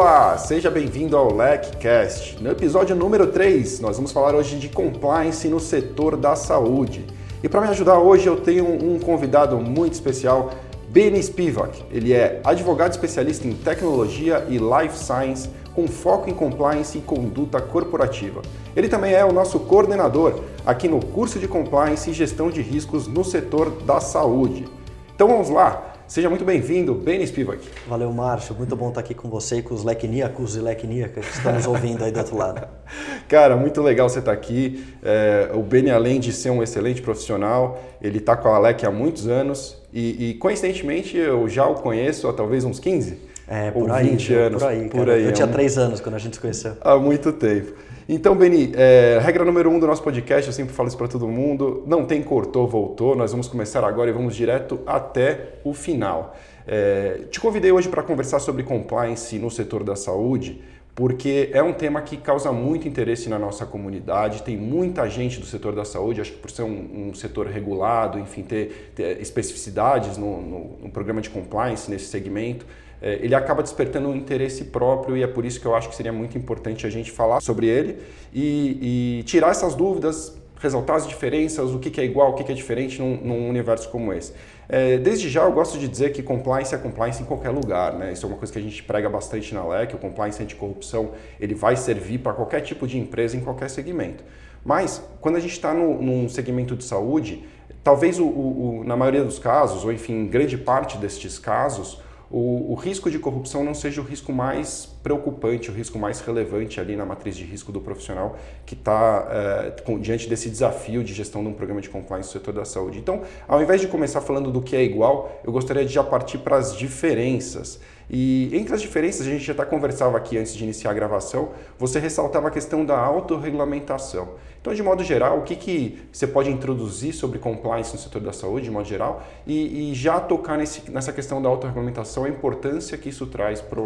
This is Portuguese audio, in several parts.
Olá, seja bem-vindo ao LECCast. No episódio número 3, nós vamos falar hoje de compliance no setor da saúde. E para me ajudar hoje, eu tenho um convidado muito especial, Benny Spivak. Ele é advogado especialista em tecnologia e life science, com foco em compliance e conduta corporativa. Ele também é o nosso coordenador aqui no curso de compliance e gestão de riscos no setor da saúde. Então vamos lá, Seja muito bem-vindo, Benny Spivak. Valeu, Márcio. Muito bom estar aqui com você e com os lecníacos e lecníacas que estamos ouvindo aí do outro lado. Cara, muito legal você estar aqui. É, o Benny, além de ser um excelente profissional, ele está com a Alec há muitos anos e, e, coincidentemente, eu já o conheço há talvez uns 15 é, por ou aí, 20 anos. Por aí, por aí. Eu tinha é três anos quando a gente se conheceu. Há muito tempo. Então, Beni, é, regra número um do nosso podcast, eu sempre falo isso para todo mundo, não tem cortou, voltou, nós vamos começar agora e vamos direto até o final. É, te convidei hoje para conversar sobre compliance no setor da saúde, porque é um tema que causa muito interesse na nossa comunidade, tem muita gente do setor da saúde, acho que por ser um, um setor regulado, enfim, ter, ter especificidades no, no, no programa de compliance nesse segmento, é, ele acaba despertando um interesse próprio e é por isso que eu acho que seria muito importante a gente falar sobre ele e, e tirar essas dúvidas, ressaltar as diferenças, o que, é igual, o que, é diferente num, num universo como esse. É, desde já eu gosto de dizer que compliance é compliance em qualquer lugar, né? Isso é uma coisa que a gente prega bastante na LEC, o compliance anticorrupção ele vai servir para qualquer tipo de empresa em qualquer segmento. Mas quando a gente está num segmento de saúde, talvez o, o, o, na maioria dos casos, ou enfim, grande parte destes casos, o, risco de corrupção não seja o risco mais preocupante, o risco mais relevante ali na matriz de risco do profissional que está é, diante desse desafio de gestão de um programa de compliance no setor da saúde. Então, ao invés de começar falando do que é igual, eu gostaria de já partir para as diferenças. E entre as diferenças, a gente até conversava aqui antes de iniciar a gravação, você ressaltava a questão da autorregulamentação. Então, de modo geral, o que, que você pode introduzir sobre compliance no setor da saúde, de modo geral, e, e já tocar nesse, nessa questão da autorregulamentação, a importância que isso traz para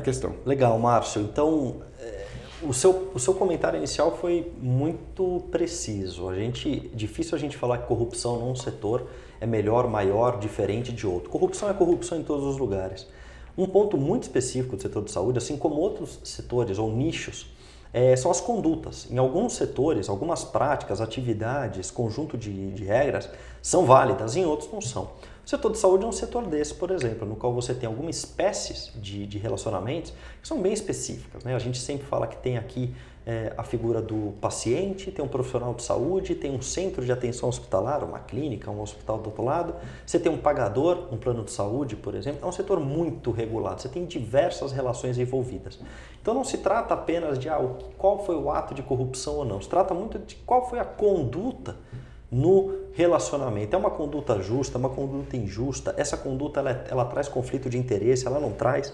a questão. Legal, Márcio. Então, é, o seu, o seu comentário inicial foi muito preciso. A gente, difícil a gente falar que corrupção num setor é melhor, maior, diferente de outro. Corrupção é corrupção em todos os lugares. Um ponto muito específico do setor de saúde, assim como outros setores ou nichos, é, são as condutas. Em alguns setores, algumas práticas, atividades, conjunto de, de regras são válidas, em outros não são. O setor de saúde é um setor desse, por exemplo, no qual você tem algumas espécies de, de relacionamentos que são bem específicas. Né? A gente sempre fala que tem aqui é, a figura do paciente, tem um profissional de saúde, tem um centro de atenção hospitalar, uma clínica, um hospital do outro lado, você tem um pagador, um plano de saúde, por exemplo. É um setor muito regulado, você tem diversas relações envolvidas. Então não se trata apenas de ah, qual foi o ato de corrupção ou não, se trata muito de qual foi a conduta no relacionamento. É uma conduta justa, é uma conduta injusta, essa conduta ela, ela traz conflito de interesse, ela não traz.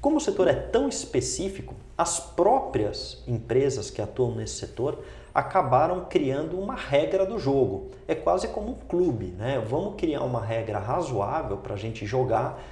Como o setor é tão específico, as próprias empresas que atuam nesse setor acabaram criando uma regra do jogo. É quase como um clube, né? Vamos criar uma regra razoável para a gente jogar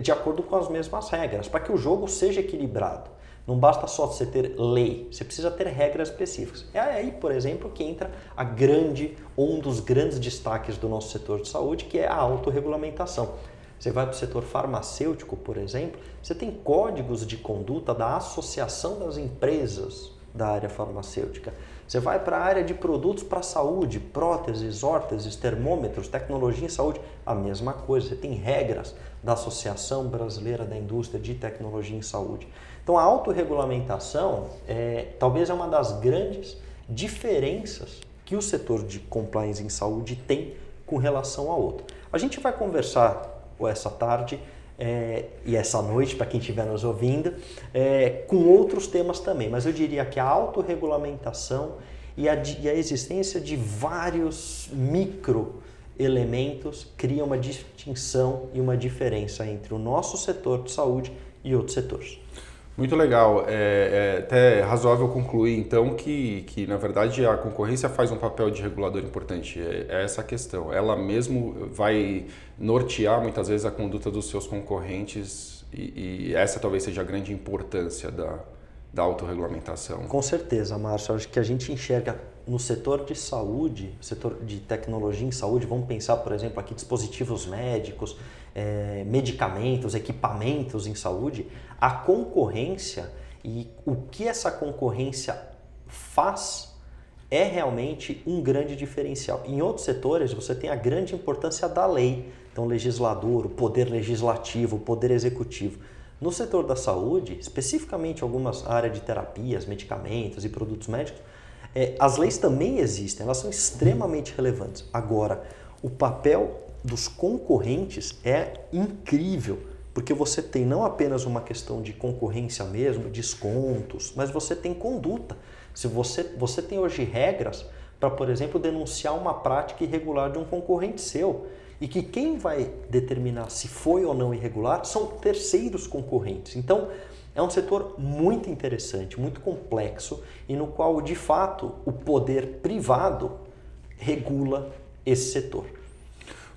de acordo com as mesmas regras, para que o jogo seja equilibrado. Não basta só você ter lei, você precisa ter regras específicas. É aí, por exemplo, que entra a grande, um dos grandes destaques do nosso setor de saúde, que é a autorregulamentação. Você vai para o setor farmacêutico, por exemplo, você tem códigos de conduta da Associação das Empresas da área farmacêutica. Você vai para a área de produtos para a saúde, próteses, órteses, termômetros, tecnologia em saúde, a mesma coisa. Você tem regras da Associação Brasileira da Indústria de Tecnologia em Saúde. Então a autorregulamentação é, talvez é uma das grandes diferenças que o setor de compliance em saúde tem com relação a outro. A gente vai conversar essa tarde é, e essa noite, para quem estiver nos ouvindo, é, com outros temas também. Mas eu diria que a autorregulamentação e a, e a existência de vários micro elementos cria uma distinção e uma diferença entre o nosso setor de saúde e outros setores. Muito legal. É, é, até razoável concluir, então, que, que, na verdade, a concorrência faz um papel de regulador importante. É, é essa a questão. Ela mesmo vai nortear, muitas vezes, a conduta dos seus concorrentes e, e essa talvez seja a grande importância da, da autorregulamentação. Com certeza, Márcio. Acho que a gente enxerga no setor de saúde, setor de tecnologia em saúde, vamos pensar, por exemplo, aqui dispositivos médicos, é, medicamentos, equipamentos em saúde, a concorrência e o que essa concorrência faz é realmente um grande diferencial. Em outros setores, você tem a grande importância da lei, então, o legislador, o poder legislativo, o poder executivo. No setor da saúde, especificamente algumas áreas de terapias, medicamentos e produtos médicos, é, as leis também existem, elas são extremamente relevantes. Agora, o papel dos concorrentes é incrível, porque você tem não apenas uma questão de concorrência mesmo, descontos, mas você tem conduta. Se você, você tem hoje regras para, por exemplo, denunciar uma prática irregular de um concorrente seu e que quem vai determinar se foi ou não irregular são terceiros concorrentes. Então, é um setor muito interessante, muito complexo e no qual, de fato, o poder privado regula esse setor.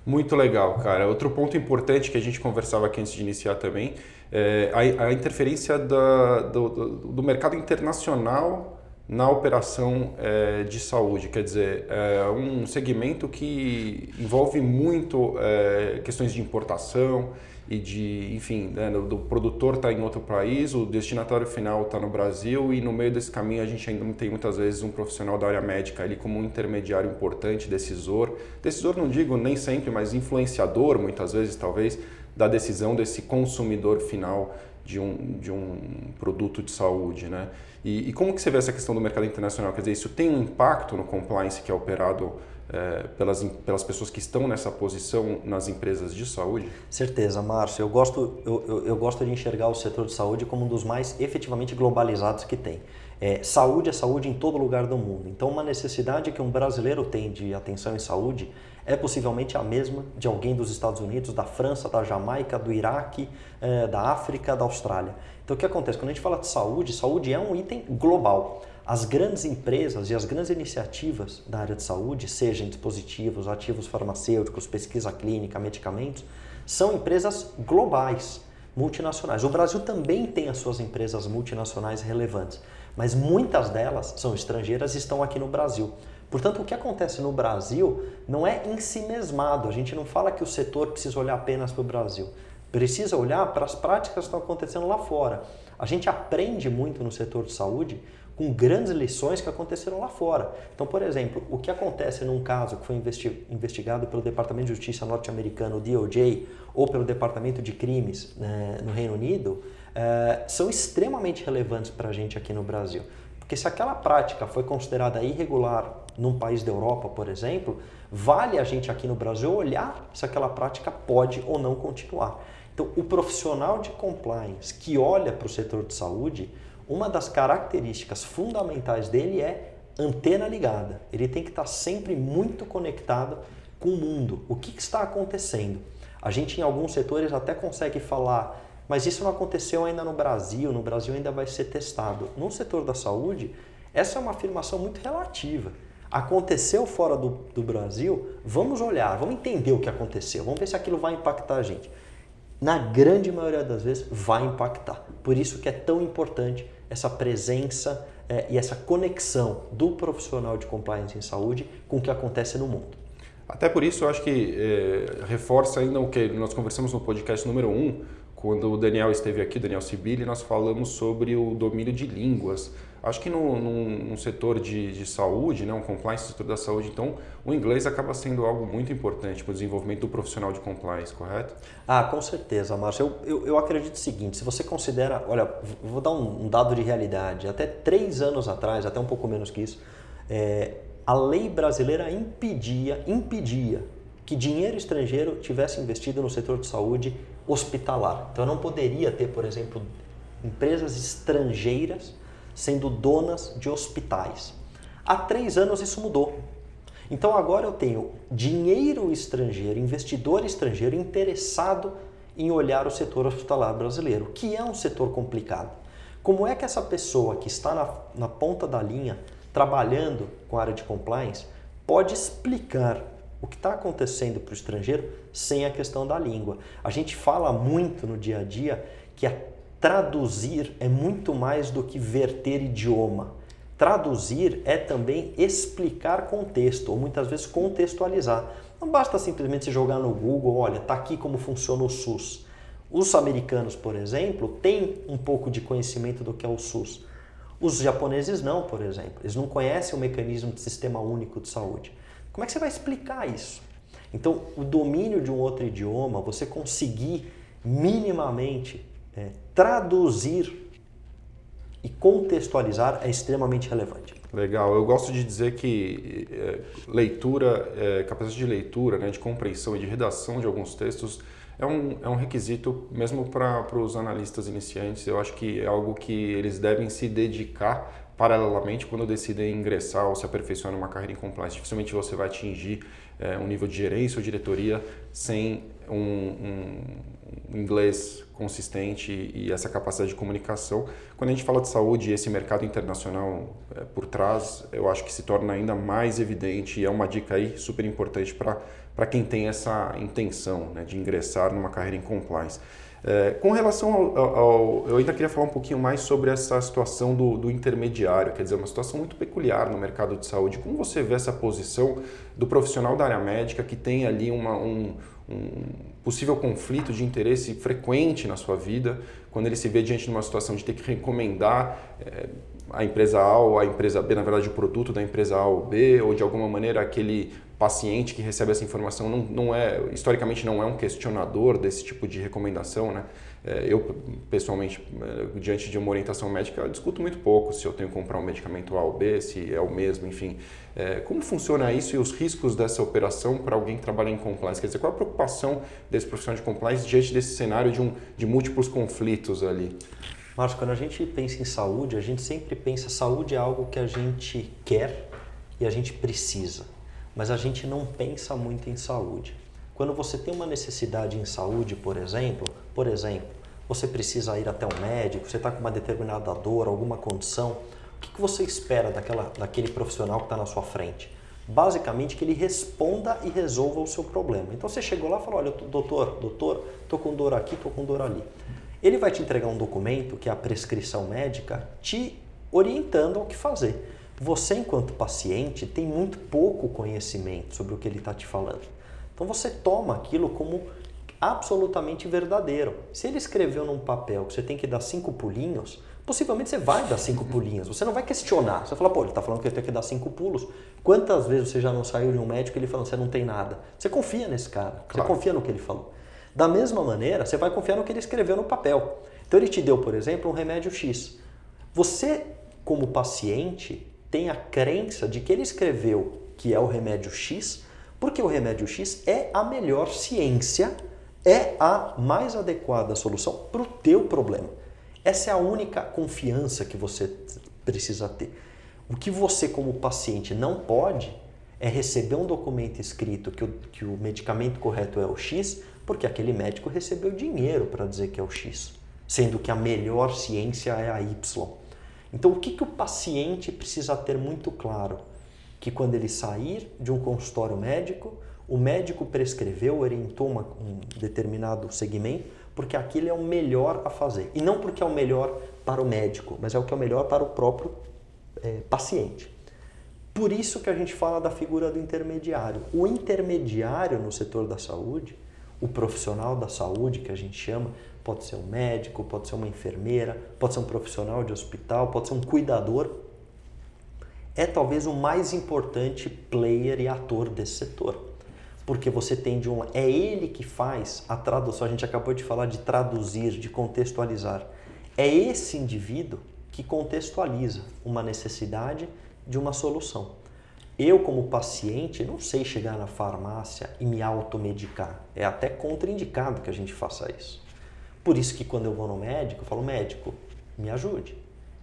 Muito legal, cara. Outro ponto importante que a gente conversava aqui antes de iniciar também é a, a interferência da, do, do mercado internacional na operação é, de saúde, quer dizer, é um segmento que envolve muito é, questões de importação e de, enfim, né, do produtor estar tá em outro país, o destinatário final está no Brasil e no meio desse caminho a gente ainda tem muitas vezes um profissional da área médica ali como um intermediário importante, decisor, decisor não digo nem sempre, mas influenciador muitas vezes talvez da decisão desse consumidor final de um, de um produto de saúde, né? E, e, como que você vê essa questão do mercado internacional? Quer dizer, isso tem um impacto no compliance que é operado é, pelas, pelas pessoas que estão nessa posição nas empresas de saúde? Certeza, Márcio. Eu gosto, eu, eu, eu gosto de enxergar o setor de saúde como um dos mais efetivamente globalizados que tem. É, saúde é saúde em todo lugar do mundo. Então, uma necessidade que um brasileiro tem de atenção em saúde é possivelmente a mesma de alguém dos Estados Unidos, da França, da Jamaica, do Iraque, é, da África, da Austrália. Então o que acontece? Quando a gente fala de saúde, saúde é um item global. As grandes empresas e as grandes iniciativas da área de saúde, sejam dispositivos, ativos farmacêuticos, pesquisa clínica, medicamentos, são empresas globais, multinacionais. O Brasil também tem as suas empresas multinacionais relevantes, mas muitas delas são estrangeiras e estão aqui no Brasil. Portanto, o que acontece no Brasil não é em si mesmado. A gente não fala que o setor precisa olhar apenas para o Brasil. Precisa olhar para as práticas que estão acontecendo lá fora. A gente aprende muito no setor de saúde com grandes lições que aconteceram lá fora. Então, por exemplo, o que acontece num caso que foi investigado pelo Departamento de Justiça norte-americano, o DOJ, ou pelo Departamento de Crimes né, no Reino Unido, é, são extremamente relevantes para a gente aqui no Brasil. Porque se aquela prática foi considerada irregular num país da Europa, por exemplo, vale a gente aqui no Brasil olhar se aquela prática pode ou não continuar. Então, o profissional de compliance que olha para o setor de saúde, uma das características fundamentais dele é antena ligada. Ele tem que estar sempre muito conectado com o mundo. O que, está acontecendo? A gente, em alguns setores, até consegue falar, mas isso não aconteceu ainda no Brasil, no Brasil ainda vai ser testado. No setor da saúde, essa é uma afirmação muito relativa aconteceu fora do, do Brasil, vamos olhar, vamos entender o que aconteceu, vamos ver se aquilo vai impactar a gente. Na grande maioria das vezes, vai impactar. Por isso que é tão importante essa presença é, e essa conexão do profissional de compliance em saúde com o que acontece no mundo. Até por isso, eu acho que é, reforça ainda o que nós conversamos no podcast número 1, um, quando o Daniel esteve aqui, Daniel Sibili, nós falamos sobre o domínio de línguas. Acho que no, setor de, de, saúde, né, um compliance setor da saúde, então o inglês acaba sendo algo muito importante para o desenvolvimento do profissional de compliance, correto? Ah, com certeza, Márcio. Eu, eu, eu acredito o seguinte, se você considera, olha, vou dar um, um, dado de realidade, até três anos atrás, até um pouco menos que isso, é, a lei brasileira impedia, impedia que dinheiro estrangeiro tivesse investido no setor de saúde hospitalar. Então eu não poderia ter, por exemplo, empresas estrangeiras sendo donas de hospitais. Há três anos isso mudou. Então agora eu tenho dinheiro estrangeiro, investidor estrangeiro interessado em olhar o setor hospitalar brasileiro, que é um setor complicado. Como é que essa pessoa que está na, na ponta da linha, trabalhando com a área de compliance, pode explicar o que está acontecendo para o estrangeiro sem a questão da língua? A gente fala muito no dia a dia que a traduzir é muito mais do que verter idioma. Traduzir é também explicar contexto, ou muitas vezes contextualizar. Não basta simplesmente jogar no Google, olha, está aqui como funciona o SUS. Os americanos, por exemplo, têm um pouco de conhecimento do que é o SUS. Os japoneses não, por exemplo. Eles não conhecem o mecanismo de sistema único de saúde. Como é que você vai explicar isso? Então, o domínio de um outro idioma, você conseguir minimamente é, traduzir e contextualizar é extremamente relevante. Legal. Eu gosto de dizer que é, leitura, é, capacidade de leitura, né, de compreensão e de redação de alguns textos é um, é um requisito mesmo para os analistas iniciantes. Eu acho que é algo que eles devem se dedicar paralelamente quando decidem ingressar ou se aperfeiçoar numa carreira em compliance. Dificilmente você vai atingir é, um nível de gerência ou diretoria sem um, um, inglês consistente e essa capacidade de comunicação. Quando a gente fala de saúde e esse mercado internacional é, por trás, eu acho que se torna ainda mais evidente e é uma dica aí super importante para quem tem essa intenção né, de ingressar numa carreira em compliance. É, com relação ao, ao, Eu ainda queria falar um pouquinho mais sobre essa situação do, do, intermediário, quer dizer, uma situação muito peculiar no mercado de saúde. Como você vê essa posição do profissional da área médica que tem ali uma, um, um possível conflito de interesse frequente na sua vida, quando ele se vê diante de uma situação de ter que recomendar é, a empresa A ou a empresa B, na verdade o produto da empresa A ou B, ou de alguma maneira aquele paciente que recebe essa informação não, não é, historicamente não é um questionador desse tipo de recomendação, né? É, eu, pessoalmente, é, diante de uma orientação médica, discuto muito pouco se eu tenho que comprar um medicamento A ou B, se é o mesmo, enfim. É, como funciona isso e os riscos dessa operação para alguém que trabalha em compliance? Quer dizer, qual a preocupação desse profissional de compliance diante desse cenário de, um, de múltiplos conflitos ali? Marcos, quando a gente pensa em saúde, a gente sempre pensa saúde é algo que a gente quer e a gente precisa mas a gente não pensa muito em saúde. Quando você tem uma necessidade em saúde, por exemplo, por exemplo, você precisa ir até um médico, você está com uma determinada dor, alguma condição, o que, que você espera daquela, daquele profissional que está na sua frente? Basicamente que ele responda e resolva o seu problema. Então você chegou lá e falou, olha, doutor, doutor, estou com dor aqui, estou com dor ali. Ele vai te entregar um documento, que é a prescrição médica, te orientando ao que fazer. Você, enquanto paciente, tem muito pouco conhecimento sobre o que ele está te falando. Então você toma aquilo como absolutamente verdadeiro. Se ele escreveu num papel que você tem que dar cinco pulinhos, possivelmente você vai dar cinco pulinhos. Você não vai questionar. Você vai falar, pô, ele está falando que eu tenho que dar cinco pulos. Quantas vezes você já não saiu de um médico e ele falando, você não tem nada? Você confia nesse cara. Claro. Você confia no que ele falou. Da mesma maneira, você vai confiar no que ele escreveu no papel. Então ele te deu, por exemplo, um remédio X. Você, como paciente, tem a crença de que ele escreveu que é o remédio X, porque o remédio X é a melhor ciência, é a mais adequada solução para o teu problema. Essa é a única confiança que você precisa ter. O que você, como paciente, não pode é receber um documento escrito que o, que o medicamento correto é o X, porque aquele médico recebeu dinheiro para dizer que é o X, sendo que a melhor ciência é a Y. Então, o que, que o paciente precisa ter muito claro? Que quando ele sair de um consultório médico, o médico prescreveu, orientou uma, um determinado segmento, porque aquilo é o melhor a fazer. E não porque é o melhor para o médico, mas é o que é o melhor para o próprio é, paciente. Por isso que a gente fala da figura do intermediário. O intermediário no setor da saúde, o profissional da saúde que a gente chama, Pode ser um médico, pode ser uma enfermeira, pode ser um profissional de hospital, pode ser um cuidador. É talvez o mais importante player e ator desse setor. Porque você tem de um. É ele que faz a tradução. A gente acabou de falar de traduzir, de contextualizar. É esse indivíduo que contextualiza uma necessidade de uma solução. Eu, como paciente, não sei chegar na farmácia e me automedicar. É até contraindicado que a gente faça isso. Por isso que quando eu vou no médico, eu falo, médico, me ajude.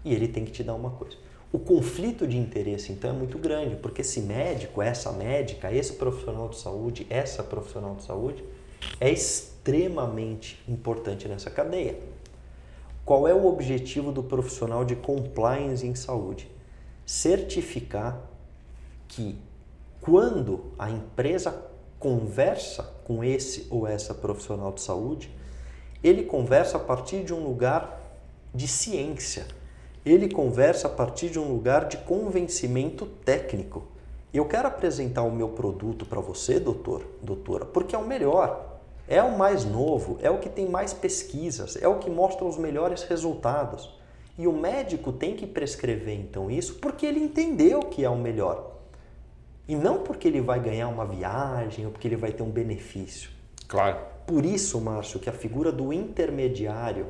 E ele tem que te dar uma coisa. O conflito de interesse, então, é muito grande, porque esse médico, essa médica, esse profissional de saúde, essa profissional de saúde, é extremamente importante nessa cadeia. Qual é o objetivo do profissional de compliance em saúde? Certificar que quando a empresa conversa com esse ou essa profissional de saúde, ele conversa a partir de um lugar de ciência. Ele conversa a partir de um lugar de convencimento técnico. Eu quero apresentar o meu produto para você, doutor, doutora, porque é o melhor. É o mais novo, é o que tem mais pesquisas, é o que mostra os melhores resultados. E o médico tem que prescrever então isso porque ele entendeu que é o melhor. E não porque ele vai ganhar uma viagem ou porque ele vai ter um benefício. Claro. Por isso, Márcio, que a figura do intermediário,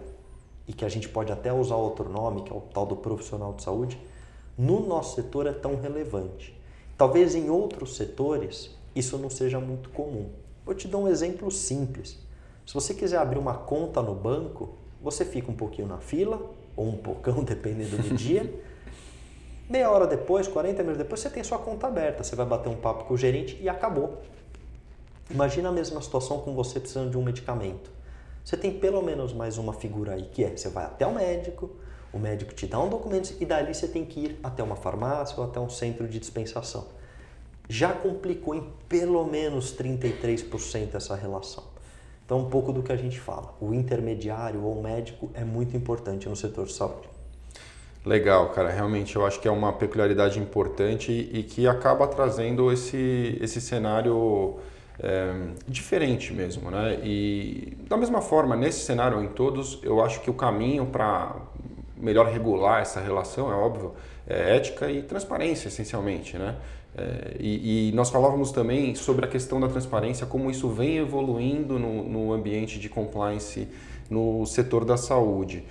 e que a gente pode até usar outro nome, que é o tal do profissional de saúde, no nosso setor é tão relevante. Talvez em outros setores isso não seja muito comum. Vou te dar um exemplo simples. Se você quiser abrir uma conta no banco, você fica um pouquinho na fila, ou um pocão, dependendo do dia. Meia hora depois, 40 minutos depois, você tem sua conta aberta. Você vai bater um papo com o gerente e acabou. Imagina a mesma situação com você precisando de um medicamento. Você tem pelo menos mais uma figura aí, que é você vai até o médico, o médico te dá um documento e dali você tem que ir até uma farmácia ou até um centro de dispensação. Já complicou em pelo menos 33% essa relação. Então, um pouco do que a gente fala. O intermediário ou o médico é muito importante no setor de saúde. Legal, cara. Realmente eu acho que é uma peculiaridade importante e que acaba trazendo esse, esse cenário é, diferente mesmo, né? E da mesma forma, nesse cenário em todos, eu acho que o caminho para melhor regular essa relação, é óbvio, é ética e transparência, essencialmente, né? É, e, e, nós falávamos também sobre a questão da transparência, como isso vem evoluindo no, no ambiente de compliance no setor da saúde.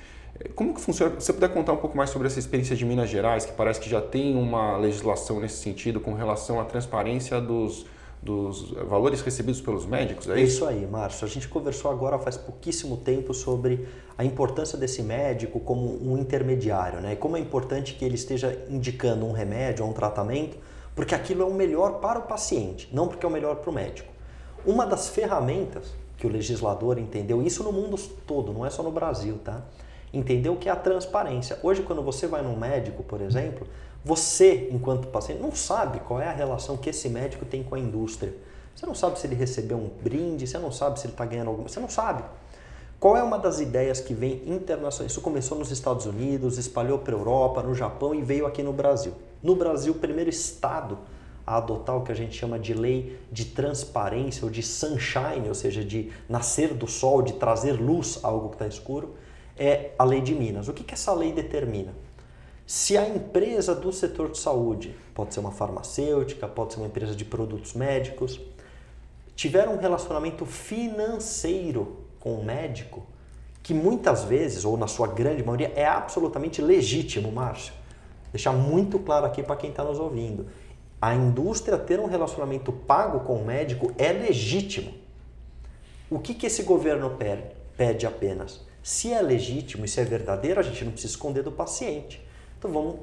Como que funciona? Você puder contar um pouco mais sobre essa experiência de Minas Gerais, que parece que já tem uma legislação nesse sentido com relação à transparência dos, dos valores recebidos pelos médicos, é isso? isso aí, Márcio. A gente conversou agora faz pouquíssimo tempo sobre a importância desse médico como um intermediário, né? E como é importante que ele esteja indicando um remédio ou um tratamento porque aquilo é o melhor para o paciente, não porque é o melhor para o médico. Uma das ferramentas que o legislador entendeu, isso no mundo todo, não é só no Brasil, tá? Entendeu que é a transparência. Hoje, quando você vai num médico, por exemplo, você, enquanto paciente, não sabe qual é a relação que esse médico tem com a indústria. Você não sabe se ele recebeu um brinde, você não sabe se ele está ganhando alguma Você não sabe. Qual é uma das ideias que vem internacional? Isso começou nos Estados Unidos, espalhou para a Europa, no Japão e veio aqui no Brasil. No Brasil, o primeiro estado a adotar o que a gente chama de lei de transparência ou de sunshine, ou seja, de nascer do sol, de trazer luz a algo que está escuro, é a lei de Minas. O que, que essa lei determina? Se a empresa do setor de saúde, pode ser uma farmacêutica, pode ser uma empresa de produtos médicos, tiver um relacionamento financeiro com o médico, que muitas vezes, ou na sua grande maioria, é absolutamente legítimo, Márcio. Deixar muito claro aqui para quem está nos ouvindo. A indústria ter um relacionamento pago com o médico é legítimo. O que, que esse governo pede? pede apenas? Se é legítimo e se é verdadeiro, a gente não precisa esconder do paciente. Então vamos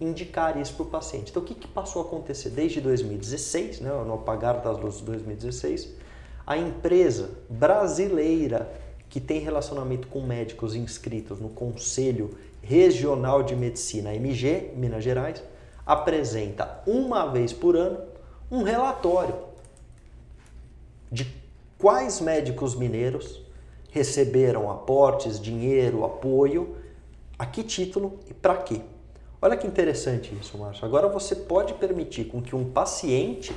indicar isso para o paciente. Então o que, que passou a acontecer desde 2016, né, no apagar das luzes de 2016? A empresa brasileira que tem relacionamento com médicos inscritos no Conselho Regional de Medicina, MG, Minas Gerais, apresenta uma vez por ano um relatório de quais médicos mineiros receberam aportes, dinheiro, apoio, a que título e para quê. Olha que interessante isso, Márcio. Agora você pode permitir com que um paciente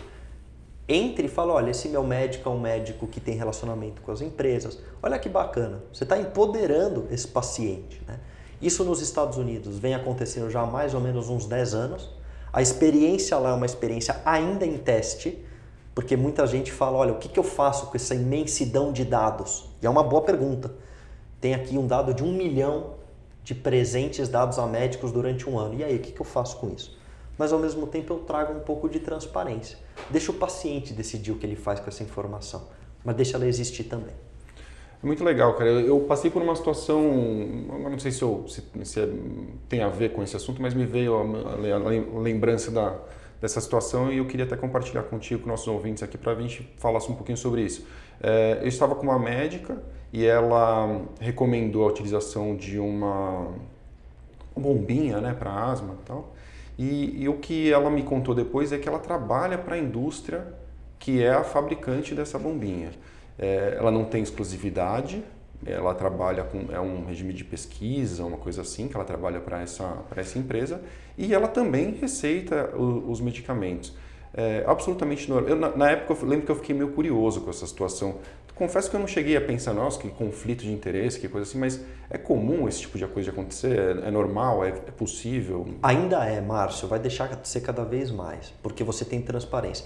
entre e fale, olha, esse meu médico é um médico que tem relacionamento com as empresas. Olha que bacana. Você está empoderando esse paciente. Né? Isso nos Estados Unidos vem acontecendo já há mais ou menos uns 10 anos. A experiência lá é uma experiência ainda em teste, porque muita gente fala, olha, o que, que eu faço com essa imensidão de dados? E é uma boa pergunta. Tem aqui um dado de um milhão de presentes dados a médicos durante um ano. E aí, o que, que eu faço com isso? Mas ao mesmo tempo eu trago um pouco de transparência. Deixa o paciente decidir o que ele faz com essa informação, mas deixa ela existir também. É muito legal, cara. Eu, passei por uma situação, não sei se, eu, se, se é, tem a ver com esse assunto, mas me veio a, a, a lembrança da, dessa situação e eu queria até compartilhar contigo, com nossos ouvintes aqui, para a gente falar um pouquinho sobre isso. É, eu estava com uma médica e ela recomendou a utilização de uma bombinha né, para asma e tal. E, e o que ela me contou depois é que ela trabalha para a indústria que é a fabricante dessa bombinha. É, ela não tem exclusividade, ela trabalha com é um regime de pesquisa, uma coisa assim que ela trabalha para essa essa empresa e ela também receita o, os medicamentos. É absolutamente normal. Eu, na, na, época eu lembro que eu fiquei meio curioso com essa situação. Confesso que eu não cheguei a pensar, nossa, que conflito de interesse, que coisa assim, mas é comum esse tipo de coisa acontecer? É, é normal? É, é possível? Ainda é, Márcio. Vai deixar de ser cada vez mais, porque você tem transparência.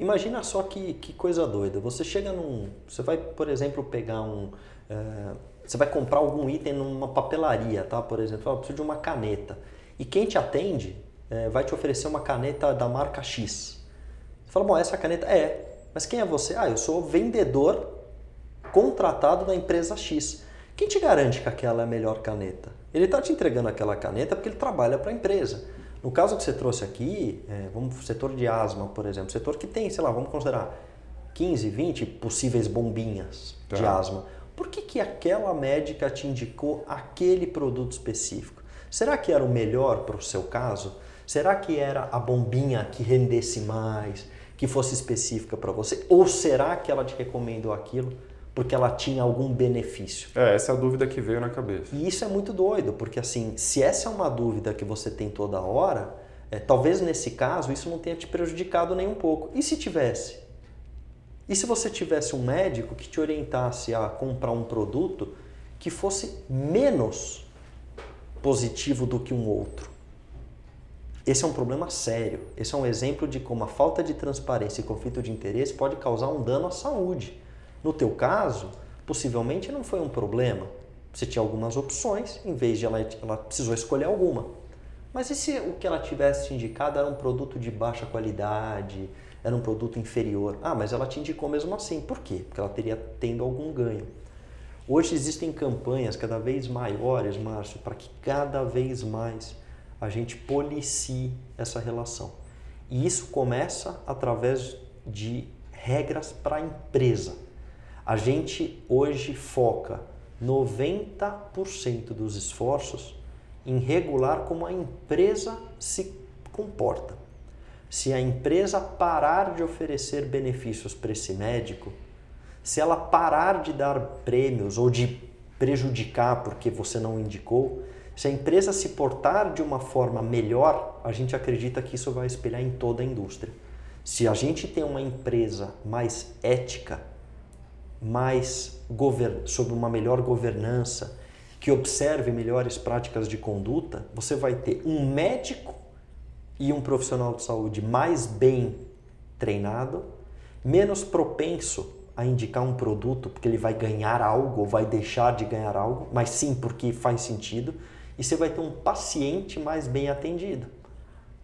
Imagina só que, que coisa doida. Você chega num. Você vai, por exemplo, pegar um. É, você vai comprar algum item numa papelaria, tá? Por exemplo, eu preciso de uma caneta. E quem te atende é, vai te oferecer uma caneta da marca X. Você fala, bom, essa caneta é. Mas quem é você? Ah, eu sou vendedor contratado da empresa X. Quem te garante que aquela é a melhor caneta? Ele está te entregando aquela caneta porque ele trabalha para a empresa. No caso que você trouxe aqui, é, vamos setor de asma, por exemplo, setor que tem, sei lá, vamos considerar 15, 20 possíveis bombinhas tá. de asma. Por que, que aquela médica te indicou aquele produto específico? Será que era o melhor para o seu caso? Será que era a bombinha que rendesse mais, que fosse específica para você? Ou será que ela te recomendou aquilo porque ela tinha algum benefício? É, essa é a dúvida que veio na cabeça. E isso é muito doido, porque assim, se essa é uma dúvida que você tem toda hora, é, talvez nesse caso isso não tenha te prejudicado nem um pouco. E se tivesse? E se você tivesse um médico que te orientasse a comprar um produto que fosse menos positivo do que um outro? Esse é um problema sério. Esse é um exemplo de como a falta de transparência e conflito de interesse pode causar um dano à saúde. No teu caso, possivelmente não foi um problema. Você tinha algumas opções, em vez de ela, ela precisou escolher alguma. Mas e se o que ela tivesse indicado era um produto de baixa qualidade, era um produto inferior? Ah, mas ela te indicou mesmo assim. Por quê? Porque ela teria tendo algum ganho. Hoje existem campanhas cada vez maiores, Márcio, para que cada vez mais a gente policie essa relação. E isso começa através de regras para a empresa. A gente hoje foca 90% dos esforços em regular como a empresa se comporta. Se a empresa parar de oferecer benefícios para esse médico, se ela parar de dar prêmios ou de prejudicar porque você não indicou, se a empresa se portar de uma forma melhor, a gente acredita que isso vai espelhar em toda a indústria. Se a gente tem uma empresa mais ética, mais sob uma melhor governança, que observe melhores práticas de conduta, você vai ter um médico e um profissional de saúde mais bem treinado, menos propenso a indicar um produto porque ele vai ganhar algo ou vai deixar de ganhar algo, mas sim porque faz sentido e você vai ter um paciente mais bem atendido,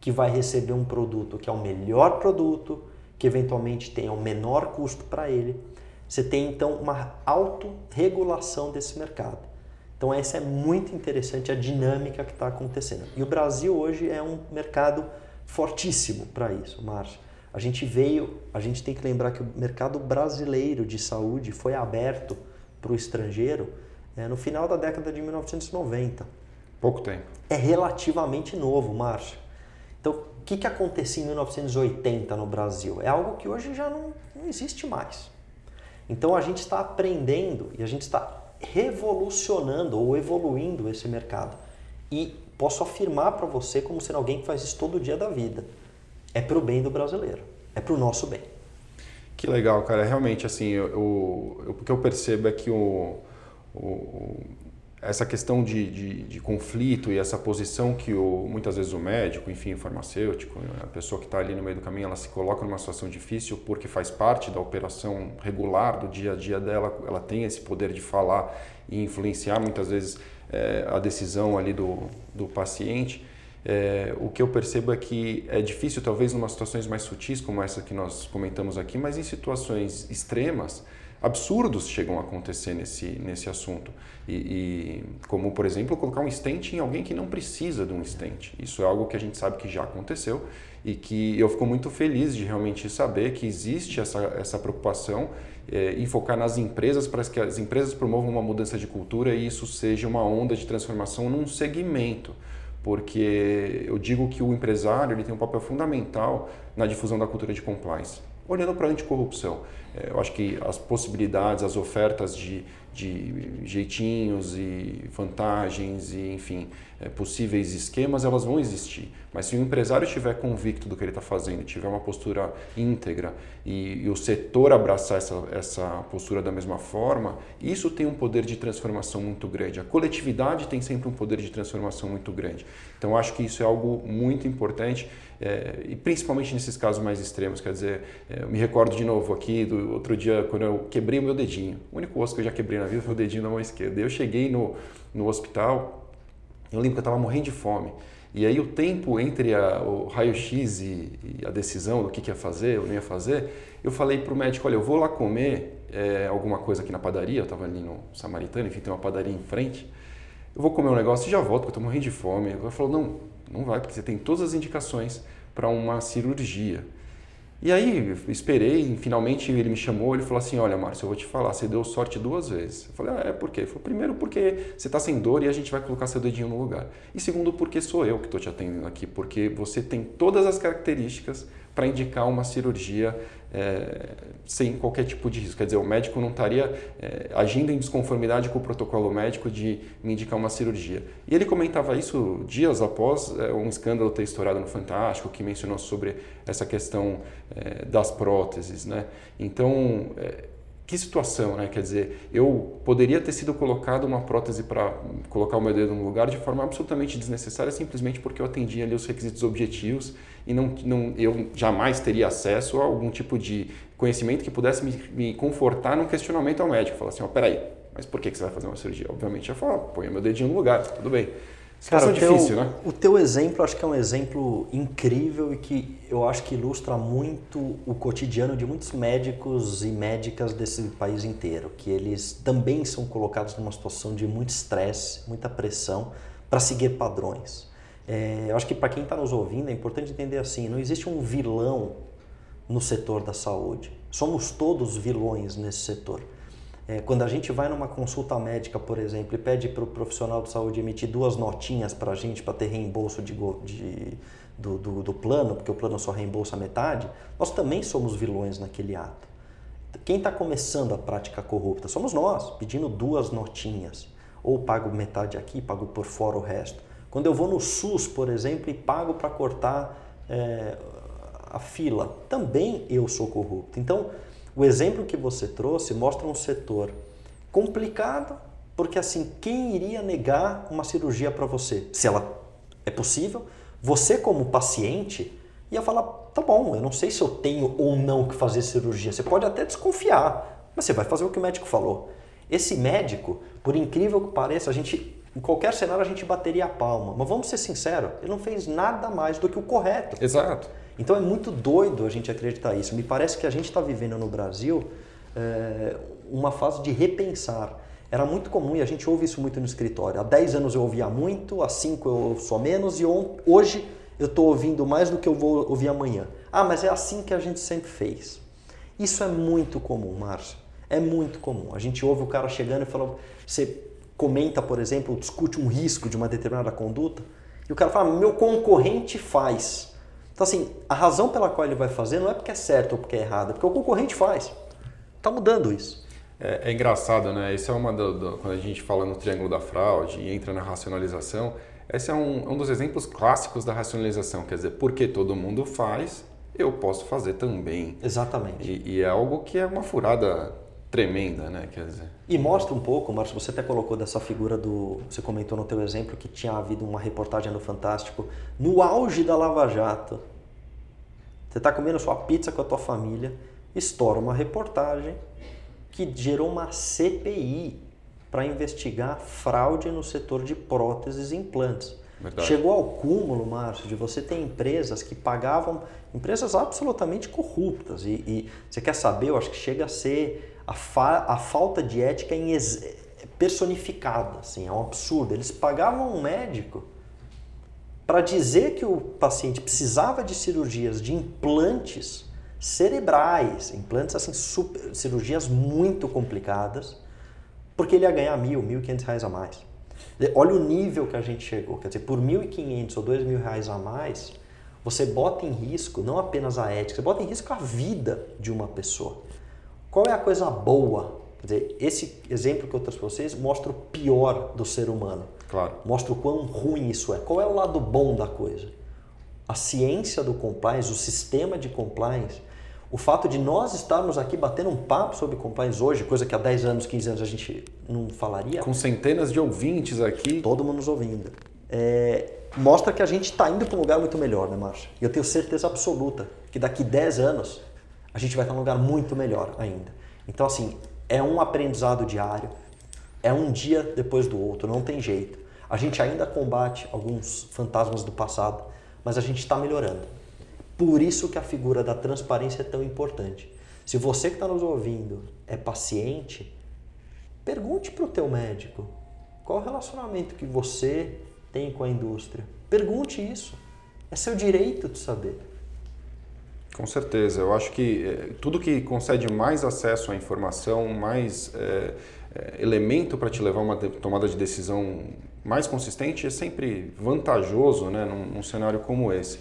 que vai receber um produto que é o melhor produto, que eventualmente tenha o menor custo para ele. Você tem então uma autorregulação desse mercado. Então essa é muito interessante a dinâmica que está acontecendo. E o Brasil hoje é um mercado fortíssimo para isso, Márcio. A gente veio, a gente tem que lembrar que o mercado brasileiro de saúde foi aberto para o estrangeiro é, no final da década de 1990. Pouco tempo. É relativamente novo, Márcio. Então, o que, que acontecia em 1980 no Brasil? É algo que hoje já não, não existe mais. Então, a gente está aprendendo e a gente está revolucionando ou evoluindo esse mercado. E posso afirmar para você, como sendo alguém que faz isso todo dia da vida, é para o bem do brasileiro, é para o nosso bem. Que legal, cara. Realmente, assim, eu, eu, o que eu percebo é que o, o, essa questão de, de, de, conflito e essa posição que o, muitas vezes o médico, enfim, o farmacêutico, a pessoa que está ali no meio do caminho, ela se coloca numa situação difícil porque faz parte da operação regular do dia a dia dela, ela tem esse poder de falar e influenciar muitas vezes é, a decisão ali do, do paciente. É, o que eu percebo é que é difícil, talvez, em situações mais sutis, como essa que nós comentamos aqui, mas em situações extremas, absurdos chegam a acontecer nesse, nesse assunto. E, e, como, por exemplo, colocar um stent em alguém que não precisa de um stent. Isso é algo que a gente sabe que já aconteceu e que eu fico muito feliz de realmente saber que existe essa, essa preocupação é, em focar nas empresas para que as empresas promovam uma mudança de cultura e isso seja uma onda de transformação num segmento porque eu digo que o empresário ele tem um papel fundamental na difusão da cultura de compliance olhando para a anticorrupção. É, eu acho que as possibilidades, as ofertas de, de jeitinhos e vantagens e, enfim, é, possíveis esquemas, elas vão existir. Mas se o empresário estiver convicto do que ele está fazendo, tiver uma postura íntegra e, e, o setor abraçar essa, essa postura da mesma forma, isso tem um poder de transformação muito grande. A coletividade tem sempre um poder de transformação muito grande. Então, acho que isso é algo muito importante. É, e principalmente nesses casos mais extremos, quer dizer, é, eu me recordo de novo aqui do outro dia quando eu quebrei o meu dedinho. O único osso que eu já quebrei na vida foi o dedinho da mão esquerda. Eu cheguei no, no hospital, eu lembro que eu estava morrendo de fome. E aí o tempo entre a, o raio-x e, e, a decisão do que, que ia fazer ou não ia fazer, eu falei para o médico, olha, eu vou lá comer é, alguma coisa aqui na padaria, eu estava ali no Samaritano, enfim, tem uma padaria em frente, eu vou comer um negócio e já volto, porque eu estou morrendo de fome. Ele falou, não, não vai, porque você tem todas as indicações para uma cirurgia. E aí, esperei, finalmente ele me chamou, ele falou assim, olha Márcio, eu vou te falar, você deu sorte duas vezes. Eu falei, ah, é por quê? Ele falou, primeiro porque você está sem dor e a gente vai colocar seu dedinho no lugar. E segundo porque sou eu que estou te atendendo aqui, porque você tem todas as características para indicar uma cirurgia é, sem qualquer tipo de risco. Quer dizer, o médico não estaria é, agindo em desconformidade com o protocolo médico de me indicar uma cirurgia. E ele comentava isso dias após é, um escândalo ter estourado no Fantástico, que mencionou sobre essa questão é, das próteses. Né? Então, é, que situação, né? Quer dizer, eu poderia ter sido colocado uma prótese para colocar o meu dedo no lugar de forma absolutamente desnecessária, simplesmente porque eu atendia ali os requisitos objetivos e não, não, eu jamais teria acesso a algum tipo de conhecimento que pudesse me, me confortar num questionamento ao médico. Falar assim, ó, oh, peraí, mas por que, que você vai fazer uma cirurgia? Obviamente eu falo, põe meu dedinho no lugar, tudo bem. Cara, o difícil, teu, né? O teu exemplo acho que é um exemplo incrível e que eu acho que ilustra muito o cotidiano de muitos médicos e médicas desse país inteiro, que eles também são colocados numa situação de muito estresse, muita pressão para seguir padrões. É, eu acho que para quem está nos ouvindo é importante entender assim, não existe um vilão no setor da saúde. Somos todos vilões nesse setor. É, quando a gente vai numa consulta médica, por exemplo, e pede para o profissional de saúde emitir duas notinhas para a gente para ter reembolso de, de do, do, do, plano, porque o plano só reembolsa metade, nós também somos vilões naquele ato. Quem está começando a prática corrupta somos nós, pedindo duas notinhas. Ou pago metade aqui, pago por fora o resto. Quando eu vou no SUS, por exemplo, e pago para cortar é, a fila, também eu sou corrupto. Então, o exemplo que você trouxe mostra um setor complicado, porque assim, quem iria negar uma cirurgia para você? Se ela é possível, você como paciente ia falar, tá bom, eu não sei se eu tenho ou não que fazer cirurgia. Você pode até desconfiar, mas você vai fazer o que o médico falou. Esse médico, por incrível que pareça, a gente em qualquer cenário a gente bateria a palma. Mas vamos ser sinceros, ele não fez nada mais do que o correto. Exato. Então é muito doido a gente acreditar isso. Me parece que a gente está vivendo no Brasil é, uma fase de repensar. Era muito comum e a gente ouve isso muito no escritório. Há 10 anos eu ouvia muito, há 5 eu ouço menos e hoje eu estou ouvindo mais do que eu vou ouvir amanhã. Ah, mas é assim que a gente sempre fez. Isso é muito comum, Márcio. É muito comum. A gente ouve o cara chegando e fala, você comenta, por exemplo, discute um risco de uma determinada conduta, e o cara fala, meu concorrente faz. Então, assim, a razão pela qual ele vai fazer não é porque é certo ou porque é errado, é porque o concorrente faz. Está mudando isso. É, é, engraçado, né? Isso é uma do, do, quando a gente fala no triângulo da fraude e entra na racionalização. Esse é um, um dos exemplos clássicos da racionalização. Quer dizer, porque todo mundo faz, eu posso fazer também. Exatamente. E, e é algo que é uma furada tremenda, né? Quer dizer. E mostra um pouco, Márcio, você até colocou dessa figura do. Você comentou no teu exemplo que tinha havido uma reportagem no Fantástico, no auge da Lava Jato. Você está comendo sua pizza com a tua família, estoura uma reportagem que gerou uma CPI para investigar fraude no setor de próteses e implantes. Verdade. Chegou ao cúmulo, Márcio, de você ter empresas que pagavam, empresas absolutamente corruptas. E, e você quer saber, eu acho que chega a ser a, fa a falta de ética em personificada, assim, é um absurdo. Eles pagavam um médico para dizer que o paciente precisava de cirurgias de implantes cerebrais, implantes assim, super, cirurgias muito complicadas, porque ele ia ganhar mil, mil e quinhentos reais a mais. Olha o nível que a gente chegou, quer dizer, por mil e quinhentos ou dois mil reais a mais, você bota em risco não apenas a ética, você bota em risco a vida de uma pessoa. Qual é a coisa boa Quer dizer, esse exemplo que eu trouxe para vocês mostra o pior do ser humano. Claro. Mostra o quão ruim isso é. Qual é o lado bom da coisa? A ciência do compliance, o sistema de compliance, o fato de nós estarmos aqui batendo um papo sobre compliance hoje, coisa que há 10 anos, 15 anos a gente não falaria. Com centenas de ouvintes aqui. Todo mundo nos ouvindo. É, mostra que a gente está indo para um lugar muito melhor, né, Márcio? E eu tenho certeza absoluta que daqui 10 anos a gente vai estar num lugar muito melhor ainda. Então, assim, é um aprendizado diário, é um dia depois do outro, não tem jeito. A gente ainda combate alguns fantasmas do passado, mas a gente está melhorando. Por isso que a figura da transparência é tão importante. Se você que está nos ouvindo é paciente, pergunte para o teu médico qual o relacionamento que você tem com a indústria. Pergunte isso. É seu direito de saber. Com certeza. Eu acho que é, tudo que concede mais acesso à informação, mais é, elemento para te levar a uma tomada de decisão mais consistente, é sempre vantajoso né, num, num cenário como esse.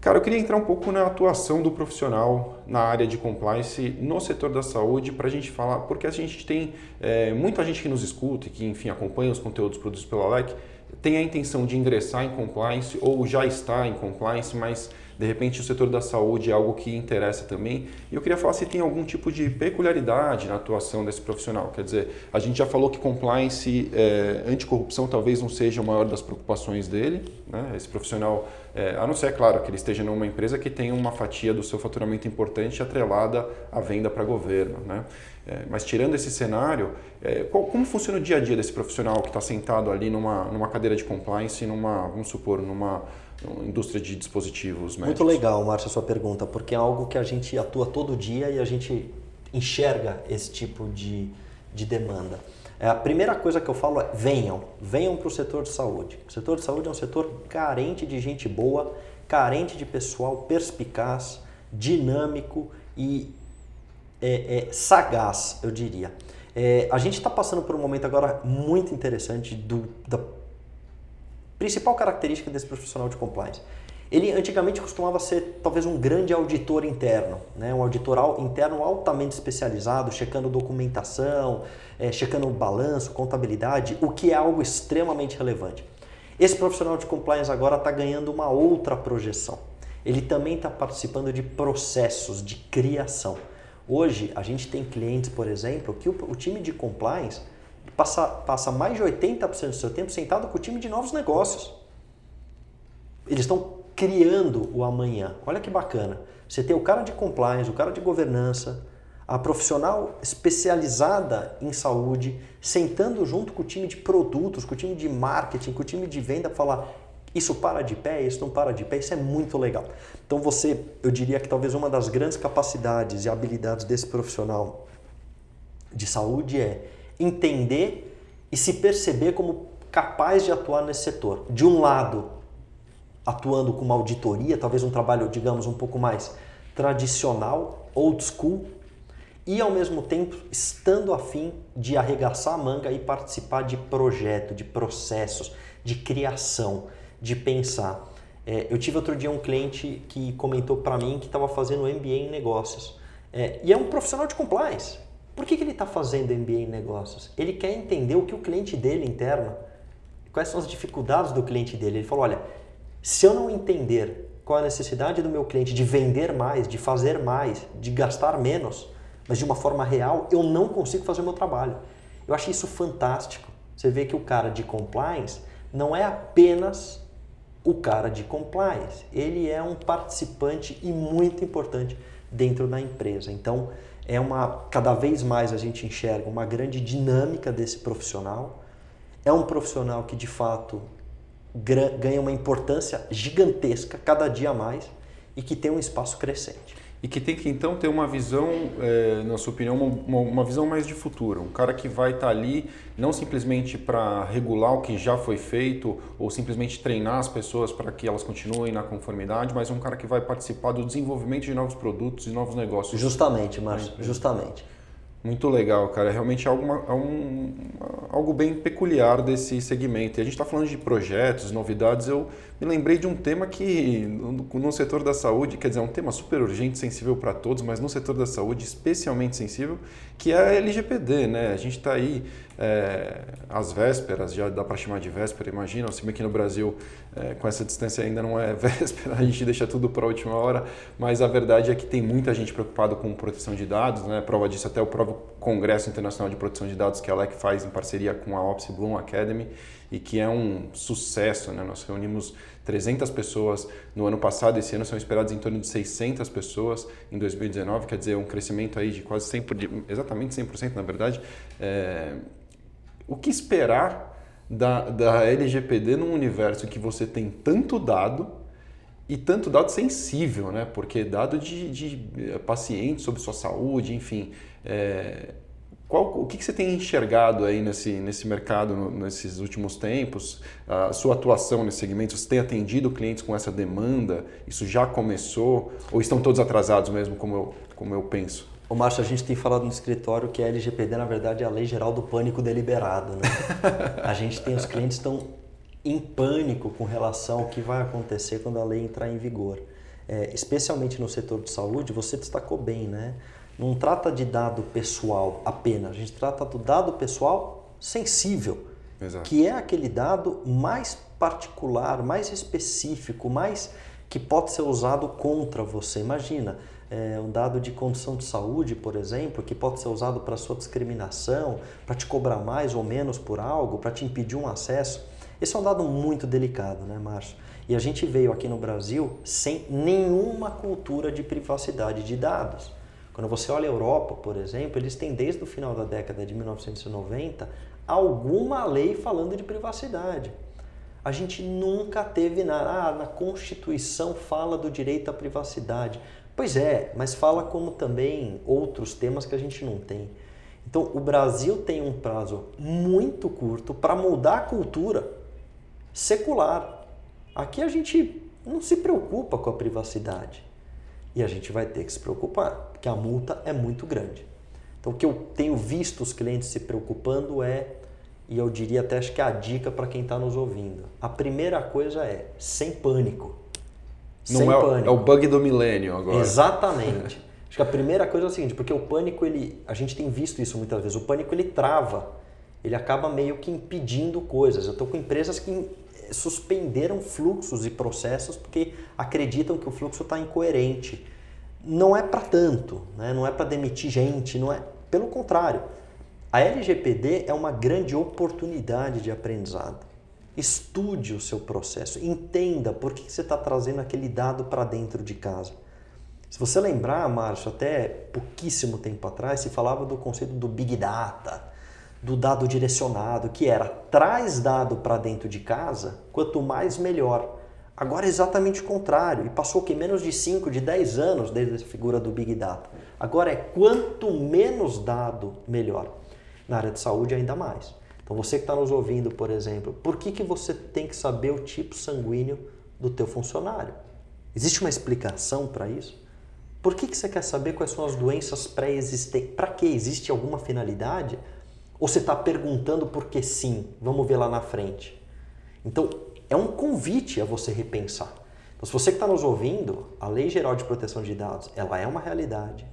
Cara, eu queria entrar um pouco na atuação do profissional na área de compliance no setor da saúde para a gente falar, porque a gente tem é, muita gente que nos escuta e que, enfim, acompanha os conteúdos produzidos pela LEC, tem a intenção de ingressar em compliance ou já está em compliance, mas de repente o setor da saúde é algo que interessa também. E eu queria falar se tem algum tipo de peculiaridade na atuação desse profissional. Quer dizer, a gente já falou que compliance, é, anticorrupção talvez não seja a maior das preocupações dele. Né? Esse profissional, é, a não ser, é claro, que ele esteja numa empresa que tem uma fatia do seu faturamento importante atrelada à venda para governo. Né? É, mas tirando esse cenário, é, qual, como funciona o dia a dia desse profissional que está sentado ali numa, numa cadeira de compliance, numa, vamos supor, numa indústria de dispositivos médicos? Muito legal, Márcio, a sua pergunta, porque é algo que a gente atua todo dia e a gente enxerga esse tipo de, de demanda. É, a primeira coisa que eu falo é venham, venham para o setor de saúde. O setor de saúde é um setor carente de gente boa, carente de pessoal perspicaz, dinâmico e é, é, sagaz, eu diria. É, a gente está passando por um momento agora muito interessante do, da Principal característica desse profissional de compliance. Ele antigamente costumava ser talvez um grande auditor interno, né? um auditor interno altamente especializado, checando documentação, é, checando balanço, contabilidade, o que é algo extremamente relevante. Esse profissional de compliance agora está ganhando uma outra projeção. Ele também está participando de processos de criação. Hoje, a gente tem clientes, por exemplo, que o, o time de compliance passa, passa mais de 80% do seu tempo sentado com o time de novos negócios. Eles estão criando o amanhã. Olha que bacana. Você tem o cara de compliance, o cara de governança, a profissional especializada em saúde, sentando junto com o time de produtos, com o time de marketing, com o time de venda, falar isso para de pé, isso não para de pé, isso é muito legal. Então você, eu diria que talvez uma das grandes capacidades e habilidades desse profissional de saúde é entender e se perceber como capaz de atuar nesse setor. De um lado, atuando com uma auditoria, talvez um trabalho, digamos, um pouco mais tradicional, old school, e ao mesmo tempo estando afim de arregaçar a manga e participar de projeto, de processos, de criação, de pensar. É, eu tive outro dia um cliente que comentou para mim que estava fazendo MBA em negócios. É, e é um profissional de compliance. Por que, que ele está fazendo MBA em negócios? Ele quer entender o que o cliente dele interno, quais são as dificuldades do cliente dele. Ele falou: olha, se eu não entender qual a necessidade do meu cliente de vender mais, de fazer mais, de gastar menos, mas de uma forma real, eu não consigo fazer o meu trabalho. Eu achei isso fantástico. Você vê que o cara de compliance não é apenas o cara de compliance, ele é um participante e muito importante dentro da empresa. Então, é uma cada vez mais a gente enxerga uma grande dinâmica desse profissional. É um profissional que de fato ganha uma importância gigantesca cada dia mais e que tem um espaço crescente. E que tem que então ter uma visão, é, na sua opinião, uma, uma, visão mais de futuro. Um cara que vai estar tá ali não simplesmente para regular o que já foi feito ou simplesmente treinar as pessoas para que elas continuem na conformidade, mas um cara que vai participar do desenvolvimento de novos produtos e novos negócios. Justamente, Márcio, justamente. Muito legal, cara. É realmente algo, é um, algo bem peculiar desse segmento. E a gente está falando de projetos, novidades. Eu me lembrei de um tema que, no, no setor da saúde, quer dizer, é um tema super urgente, sensível para todos, mas no setor da saúde especialmente sensível, que é a LGPD. Né? A gente está aí é, às vésperas, já dá para chamar de véspera, imagina, se bem que no Brasil, é, com essa distância ainda não é véspera, a gente deixa tudo para a última hora, mas a verdade é que tem muita gente preocupada com proteção de dados, né? prova disso até o próprio Congresso Internacional de Proteção de Dados que a LEC faz em parceria com a Ops Bloom Academy e que é um sucesso, né? nós reunimos 300 pessoas no ano passado, esse ano são esperadas em torno de 600 pessoas em 2019, quer dizer, um crescimento aí de quase 100%, exatamente 100% na verdade, é, o que esperar da, da LGPD num universo que você tem tanto dado e tanto dado sensível, né? Porque dado de, de eh, pacientes sobre sua saúde, enfim. É, qual, o que, que, você tem enxergado aí nesse, nesse mercado no, nesses últimos tempos? A sua atuação nesse segmento, você tem atendido clientes com essa demanda? Isso já começou? Ou estão todos atrasados mesmo, como eu, como eu penso? O Márcio, a gente tem falado no escritório que a LGPD, na verdade, é a Lei Geral do Pânico Deliberado. Né? a gente tem os clientes estão em pânico com relação ao que vai acontecer quando a lei entrar em vigor. É, especialmente no setor de saúde, você destacou bem, né? Não trata de dado pessoal apenas, a gente trata do dado pessoal sensível, Exato. que é aquele dado mais particular, mais específico, mais que pode ser usado contra você. Imagina, é, um dado de condição de saúde, por exemplo, que pode ser usado para sua discriminação, para te cobrar mais ou menos por algo, para te impedir um acesso. Esse é um dado muito delicado, né, Márcio? E a gente veio aqui no Brasil sem nenhuma cultura de privacidade de dados. Quando você olha a Europa, por exemplo, eles têm desde o final da década de 1990 alguma lei falando de privacidade. A gente nunca teve nada. Ah, na Constituição fala do direito à privacidade. Pois é, mas fala como também outros temas que a gente não tem. Então, o Brasil tem um prazo muito curto para mudar a cultura secular. Aqui a gente não se preocupa com a privacidade. E a gente vai ter que se preocupar, porque a multa é muito grande. Então, o que eu tenho visto os clientes se preocupando é, e eu diria até acho que é a dica para quem está nos ouvindo: a primeira coisa é sem pânico. Não Sem é, pânico. é o bug do milênio agora. Exatamente. Acho que a primeira coisa é o seguinte, porque o pânico, ele, a gente tem visto isso muitas vezes, o pânico ele trava, ele acaba meio que impedindo coisas. Eu estou com empresas que eh, suspenderam fluxos e processos porque acreditam que o fluxo está incoerente. Não é para tanto, né? não é para demitir gente, não é. Pelo contrário, a LGPD é uma grande oportunidade de aprendizado. Estude o seu processo, entenda por que você está trazendo aquele dado para dentro de casa. Se você lembrar, Márcio, até pouquíssimo tempo atrás se falava do conceito do Big Data, do dado direcionado, que era traz dado para dentro de casa, quanto mais melhor. Agora é exatamente o contrário, e passou que menos de 5, de 10 anos desde a figura do Big Data. Agora é quanto menos dado, melhor. Na área de saúde ainda mais. Então você que está nos ouvindo, por exemplo, por que, que você tem que saber o tipo sanguíneo do teu funcionário? Existe uma explicação para isso? Por que, que você quer saber quais são as doenças pré-existentes? Para que existe alguma finalidade? Ou você está perguntando porque sim? Vamos ver lá na frente. Então, é um convite a você repensar. Então, se você que está nos ouvindo, a Lei Geral de Proteção de Dados, ela é uma realidade.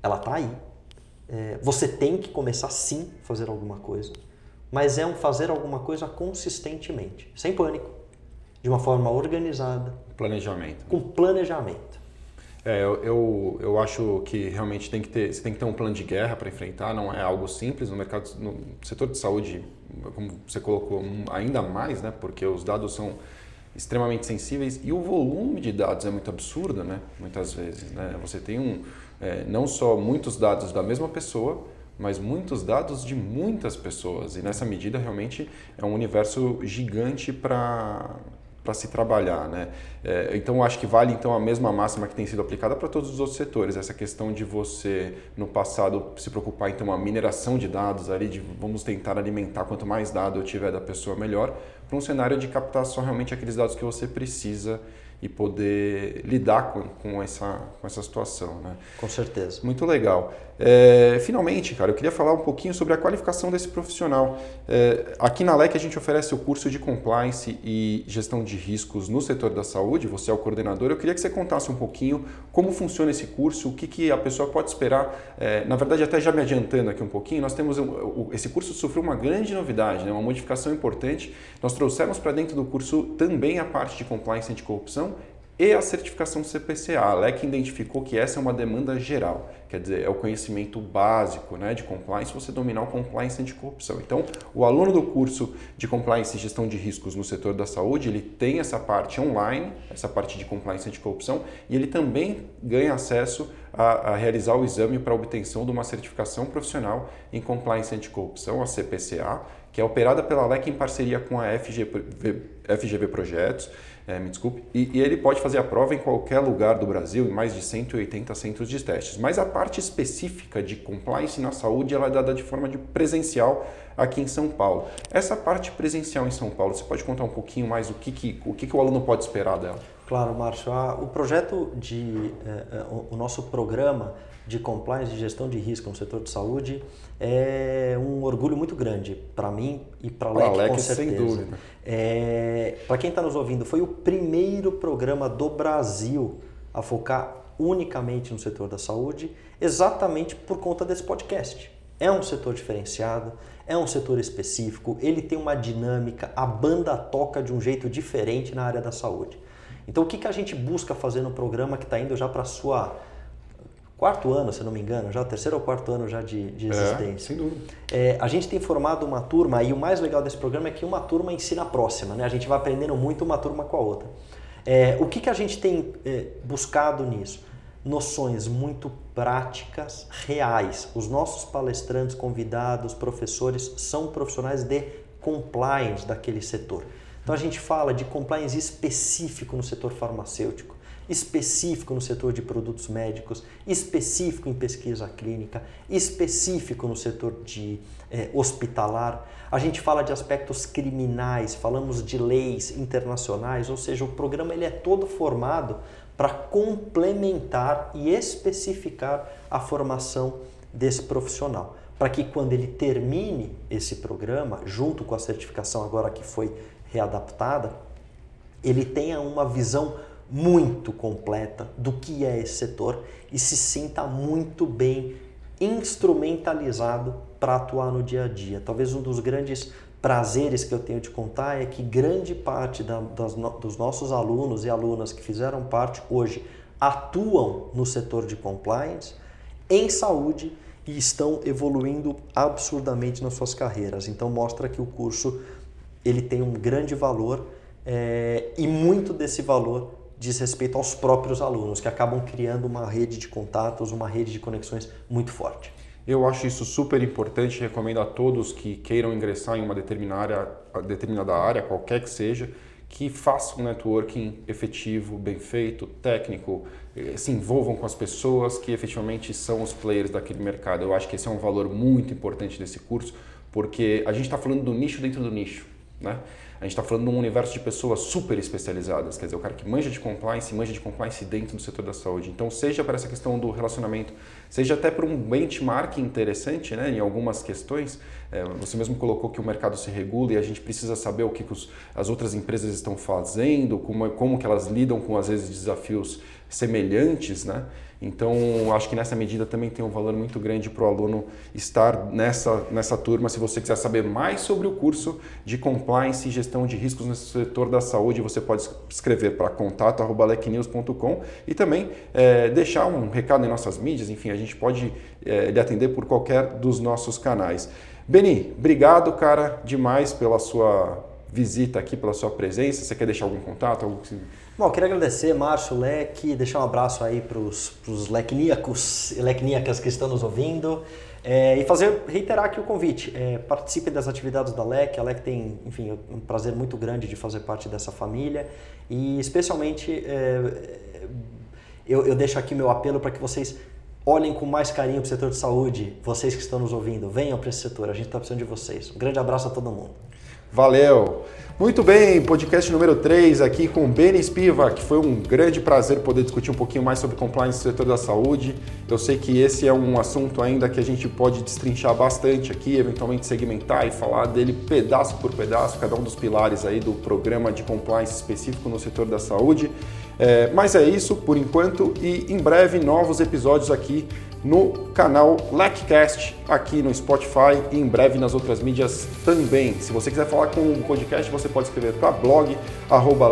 Ela está aí. É, você tem que começar sim a fazer alguma coisa mas é um fazer alguma coisa consistentemente, sem pânico, de uma forma organizada. Planejamento. Com planejamento. É, eu, eu, eu, acho que realmente tem que ter, você tem que ter um plano de guerra para enfrentar, não é algo simples no mercado, no setor de saúde, como você colocou, ainda mais, né? Porque os dados são extremamente sensíveis e o volume de dados é muito absurdo, né? Muitas vezes, né? Você tem um, é, não só muitos dados da mesma pessoa, mas muitos dados de muitas pessoas. E nessa medida, realmente, é um universo gigante para para se trabalhar, né? É, então acho que vale então a mesma máxima que tem sido aplicada para todos os outros setores, essa questão de você no passado se preocupar ter uma mineração de dados ali, de vamos tentar alimentar quanto mais dado eu tiver da pessoa melhor, para um cenário de captar só realmente aqueles dados que você precisa e poder lidar com, com, essa, com essa situação. Né? Com certeza. Muito legal. É, finalmente, cara, eu queria falar um pouquinho sobre a qualificação desse profissional. É, aqui na LEC a gente oferece o curso de compliance e gestão de riscos no setor da saúde. Você é o coordenador. Eu queria que você contasse um pouquinho como funciona esse curso, o que, que a pessoa pode esperar. É, na verdade, até já me adiantando aqui um pouquinho, nós temos um, esse curso sofreu uma grande novidade, né, uma modificação importante. Nós trouxemos para dentro do curso também a parte de compliance anticorrupção e a certificação CPCA. A LEC identificou que essa é uma demanda geral, quer dizer, é o conhecimento básico né, de compliance, você dominar o compliance anticorrupção. Então, o aluno do curso de compliance e gestão de riscos no setor da saúde, ele tem essa parte online, essa parte de compliance anticorrupção, e ele também ganha acesso a, a realizar o exame para obtenção de uma certificação profissional em compliance anticorrupção, a CPCA, que é operada pela LEC em parceria com a FGV, FGV Projetos, é, me desculpe, e, e, ele pode fazer a prova em qualquer lugar do Brasil, em mais de 180 centros de testes. Mas a parte específica de compliance na saúde ela é dada de forma de presencial aqui em São Paulo. Essa parte presencial em São Paulo, você pode contar um pouquinho mais o que, que o, que, que o aluno pode esperar dela? Claro, Márcio. o projeto de. Eh, o nosso programa de compliance de gestão de risco no setor de saúde é um orgulho muito grande para mim e para a LEC, LEC, com certeza. Sem dúvida. É, para quem está nos ouvindo, foi o primeiro programa do Brasil a focar unicamente no setor da saúde, exatamente por conta desse podcast. É um setor diferenciado, é um setor específico, ele tem uma dinâmica, a banda toca de um jeito diferente na área da saúde. Então, o que, que a gente busca fazer no programa que está indo já para a sua quarto ano, se não me engano, já o terceiro ou quarto ano já de, de é, existência. É, sem dúvida. É, a gente tem formado uma turma e o mais legal desse programa é que uma turma ensina a próxima, né? A gente vai aprendendo muito uma turma com a outra. É, o que, que a gente tem é, buscado nisso? Noções muito práticas, reais. Os nossos palestrantes, convidados, professores são profissionais de compliance daquele setor. Então a gente fala de compliance específico no setor farmacêutico específico no setor de produtos médicos, específico em pesquisa clínica, específico no setor de eh, hospitalar. A gente fala de aspectos criminais, falamos de leis internacionais, ou seja, o programa ele é todo formado para complementar e especificar a formação desse profissional, para que quando ele termine esse programa, junto com a certificação agora que foi readaptada, ele tenha uma visão muito completa do que é esse setor e se sinta muito bem instrumentalizado para atuar no dia a dia. Talvez um dos grandes prazeres que eu tenho de contar é que grande parte da, das, dos nossos alunos e alunas que fizeram parte hoje atuam no setor de compliance em saúde e estão evoluindo absurdamente nas suas carreiras. Então mostra que o curso ele tem um grande valor é, e muito desse valor diz respeito aos próprios alunos, que acabam criando uma rede de contatos, uma rede de conexões muito forte. Eu acho isso super importante, recomendo a todos que queiram ingressar em uma determinada área, determinada área qualquer que seja, que façam um networking efetivo, bem feito, técnico, eh, se envolvam com as pessoas que efetivamente são os players daquele mercado. Eu acho que esse é um valor muito importante desse curso, porque a gente está falando do nicho dentro do nicho. Né? A gente está falando de um universo de pessoas super especializadas, quer dizer, o cara que manja de compliance, manja de compliance dentro do setor da saúde. Então, seja para essa questão do relacionamento, seja até para um benchmark interessante né, em algumas questões, é, você mesmo colocou que o mercado se regula e a gente precisa saber o que, que os, as outras empresas estão fazendo, como, como que elas lidam com, às vezes, desafios semelhantes, né? Então, acho que nessa medida também tem um valor muito grande para o aluno estar nessa, nessa turma. Se você quiser saber mais sobre o curso de Compliance e Gestão de Riscos no setor da saúde, você pode escrever para contato.lecnews.com e também é, deixar um recado em nossas mídias. Enfim, a gente pode é, lhe atender por qualquer dos nossos canais. Beni, obrigado, cara, demais pela sua visita aqui, pela sua presença. Você quer deixar algum contato? Algo que... Bom, queria agradecer, Márcio, Leque, deixar um abraço aí para os lecníacos e lecníacas que estão nos ouvindo é, e fazer, reiterar aqui o convite. É, participe das atividades da LEC. A LEC tem, enfim, um prazer muito grande de fazer parte dessa família e especialmente é, eu, eu deixo aqui meu apelo para que vocês olhem com mais carinho para o setor de saúde, vocês que estão nos ouvindo, venham para esse setor, a gente está precisando de vocês. Um grande abraço a todo mundo. Valeu! Muito bem, podcast número 3 aqui com o Beni Spiva, que foi um grande prazer poder discutir um pouquinho mais sobre compliance no setor da saúde. Eu sei que esse é um assunto ainda que a gente pode destrinchar bastante aqui, eventualmente segmentar e falar dele pedaço por pedaço, cada um dos pilares aí do programa de compliance específico no setor da saúde. É, mas é isso por enquanto e em breve novos episódios aqui no canal LecCast aqui no Spotify e em breve nas outras mídias também. Se você quiser falar com o podcast, você pode escrever para blog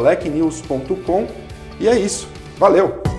lecnews.com. E é isso. Valeu!